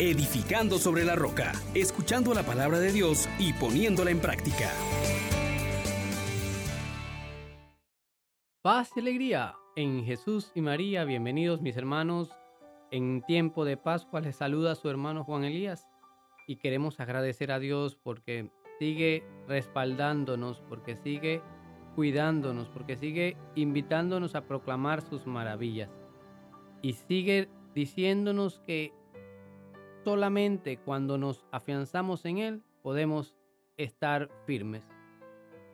edificando sobre la roca, escuchando la palabra de Dios y poniéndola en práctica. Paz y alegría en Jesús y María. Bienvenidos mis hermanos. En tiempo de Pascua les saluda su hermano Juan Elías y queremos agradecer a Dios porque sigue respaldándonos, porque sigue cuidándonos, porque sigue invitándonos a proclamar sus maravillas y sigue diciéndonos que solamente cuando nos afianzamos en Él podemos estar firmes.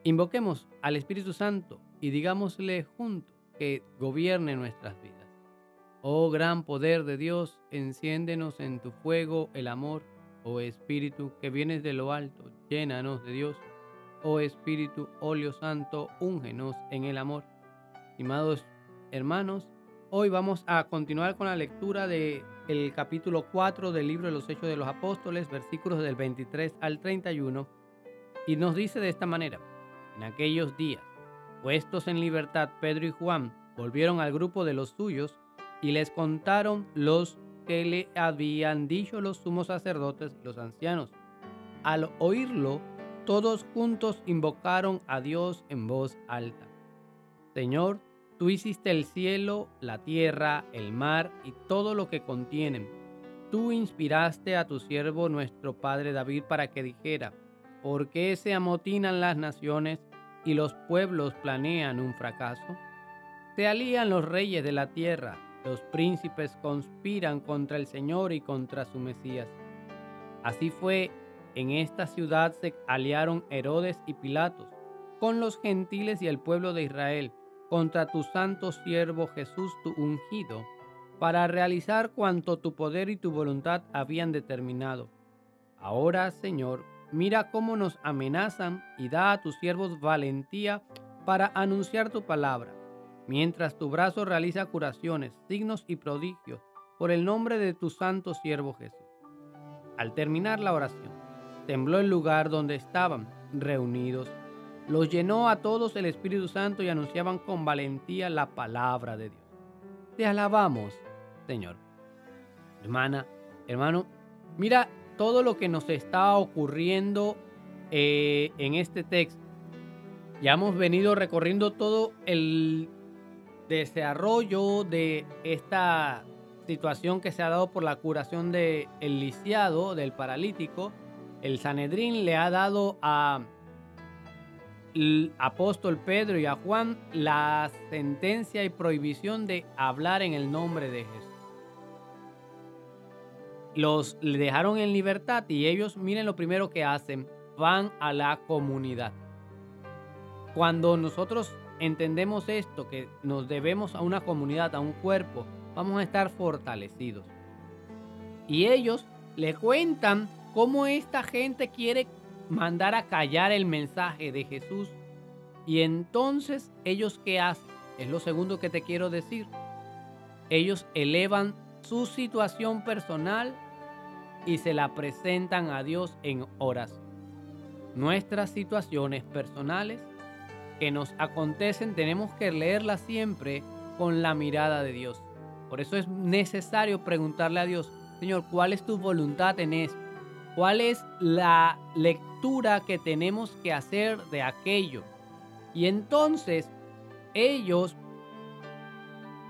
Invoquemos al Espíritu Santo y digámosle juntos que gobierne nuestras vidas. Oh gran poder de Dios, enciéndenos en tu fuego el amor, oh Espíritu que vienes de lo alto, llénanos de Dios. Oh Espíritu, óleo santo, úngenos en el amor. Estimados hermanos, Hoy vamos a continuar con la lectura del el capítulo 4 del libro de los Hechos de los Apóstoles, versículos del 23 al 31, y nos dice de esta manera, en aquellos días, puestos en libertad, Pedro y Juan volvieron al grupo de los suyos y les contaron los que le habían dicho los sumos sacerdotes y los ancianos. Al oírlo, todos juntos invocaron a Dios en voz alta. Señor, Tú hiciste el cielo, la tierra, el mar y todo lo que contienen. Tú inspiraste a tu siervo nuestro padre David para que dijera, ¿por qué se amotinan las naciones y los pueblos planean un fracaso? Se alían los reyes de la tierra, los príncipes conspiran contra el Señor y contra su Mesías. Así fue, en esta ciudad se aliaron Herodes y Pilatos con los gentiles y el pueblo de Israel contra tu santo siervo Jesús, tu ungido, para realizar cuanto tu poder y tu voluntad habían determinado. Ahora, Señor, mira cómo nos amenazan y da a tus siervos valentía para anunciar tu palabra, mientras tu brazo realiza curaciones, signos y prodigios por el nombre de tu santo siervo Jesús. Al terminar la oración, tembló el lugar donde estaban reunidos los llenó a todos el Espíritu Santo y anunciaban con valentía la palabra de Dios. Te alabamos, Señor. Hermana, hermano, mira todo lo que nos está ocurriendo eh, en este texto. Ya hemos venido recorriendo todo el desarrollo de esta situación que se ha dado por la curación del lisiado, del paralítico. El Sanedrín le ha dado a el apóstol Pedro y a Juan la sentencia y prohibición de hablar en el nombre de Jesús. Los dejaron en libertad y ellos, miren lo primero que hacen, van a la comunidad. Cuando nosotros entendemos esto, que nos debemos a una comunidad, a un cuerpo, vamos a estar fortalecidos. Y ellos le cuentan cómo esta gente quiere mandar a callar el mensaje de Jesús. Y entonces ellos qué hacen? Es lo segundo que te quiero decir. Ellos elevan su situación personal y se la presentan a Dios en oración. Nuestras situaciones personales que nos acontecen tenemos que leerlas siempre con la mirada de Dios. Por eso es necesario preguntarle a Dios, Señor, ¿cuál es tu voluntad en esto? ¿Cuál es la lectura que tenemos que hacer de aquello? Y entonces ellos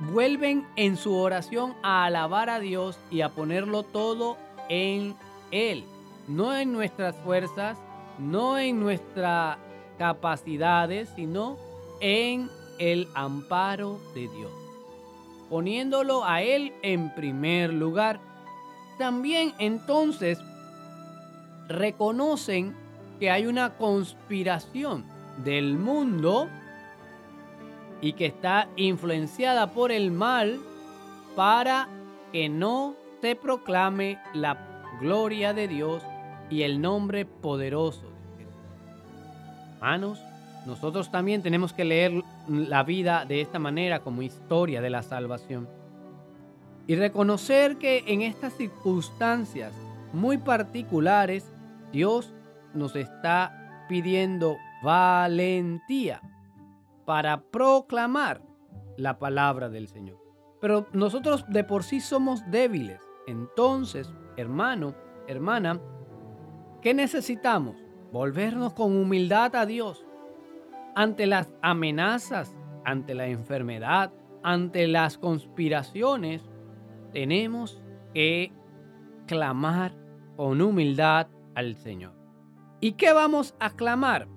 vuelven en su oración a alabar a Dios y a ponerlo todo en Él. No en nuestras fuerzas, no en nuestras capacidades, sino en el amparo de Dios. Poniéndolo a Él en primer lugar. También entonces reconocen que hay una conspiración del mundo y que está influenciada por el mal para que no se proclame la gloria de Dios y el nombre poderoso de Jesús. Hermanos, nosotros también tenemos que leer la vida de esta manera como historia de la salvación y reconocer que en estas circunstancias muy particulares Dios nos está pidiendo valentía para proclamar la palabra del Señor. Pero nosotros de por sí somos débiles. Entonces, hermano, hermana, ¿qué necesitamos? Volvernos con humildad a Dios ante las amenazas, ante la enfermedad, ante las conspiraciones. Tenemos que clamar con humildad al Señor. ¿Y qué vamos a clamar?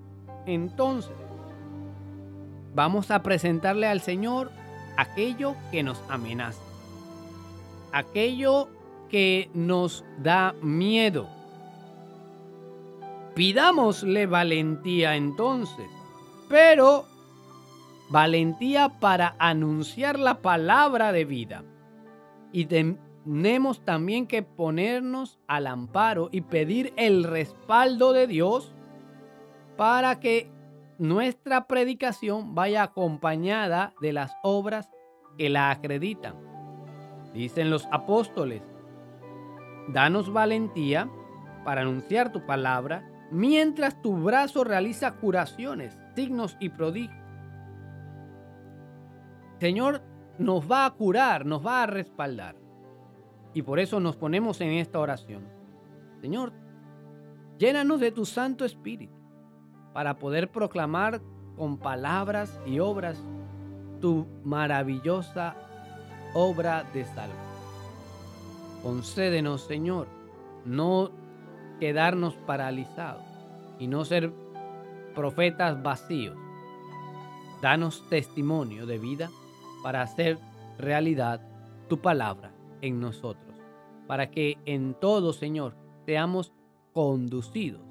Entonces, vamos a presentarle al Señor aquello que nos amenaza, aquello que nos da miedo. Pidámosle valentía entonces, pero valentía para anunciar la palabra de vida. Y tenemos también que ponernos al amparo y pedir el respaldo de Dios para que nuestra predicación vaya acompañada de las obras que la acreditan. Dicen los apóstoles, danos valentía para anunciar tu palabra mientras tu brazo realiza curaciones, signos y prodigios. Señor nos va a curar, nos va a respaldar. Y por eso nos ponemos en esta oración. Señor, llénanos de tu Santo Espíritu para poder proclamar con palabras y obras tu maravillosa obra de salvo. Concédenos, Señor, no quedarnos paralizados y no ser profetas vacíos. Danos testimonio de vida para hacer realidad tu palabra en nosotros, para que en todo, Señor, seamos conducidos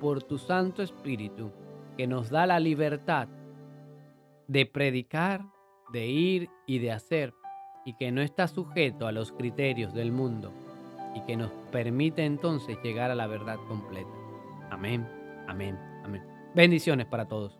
por tu Santo Espíritu, que nos da la libertad de predicar, de ir y de hacer, y que no está sujeto a los criterios del mundo, y que nos permite entonces llegar a la verdad completa. Amén, amén, amén. Bendiciones para todos.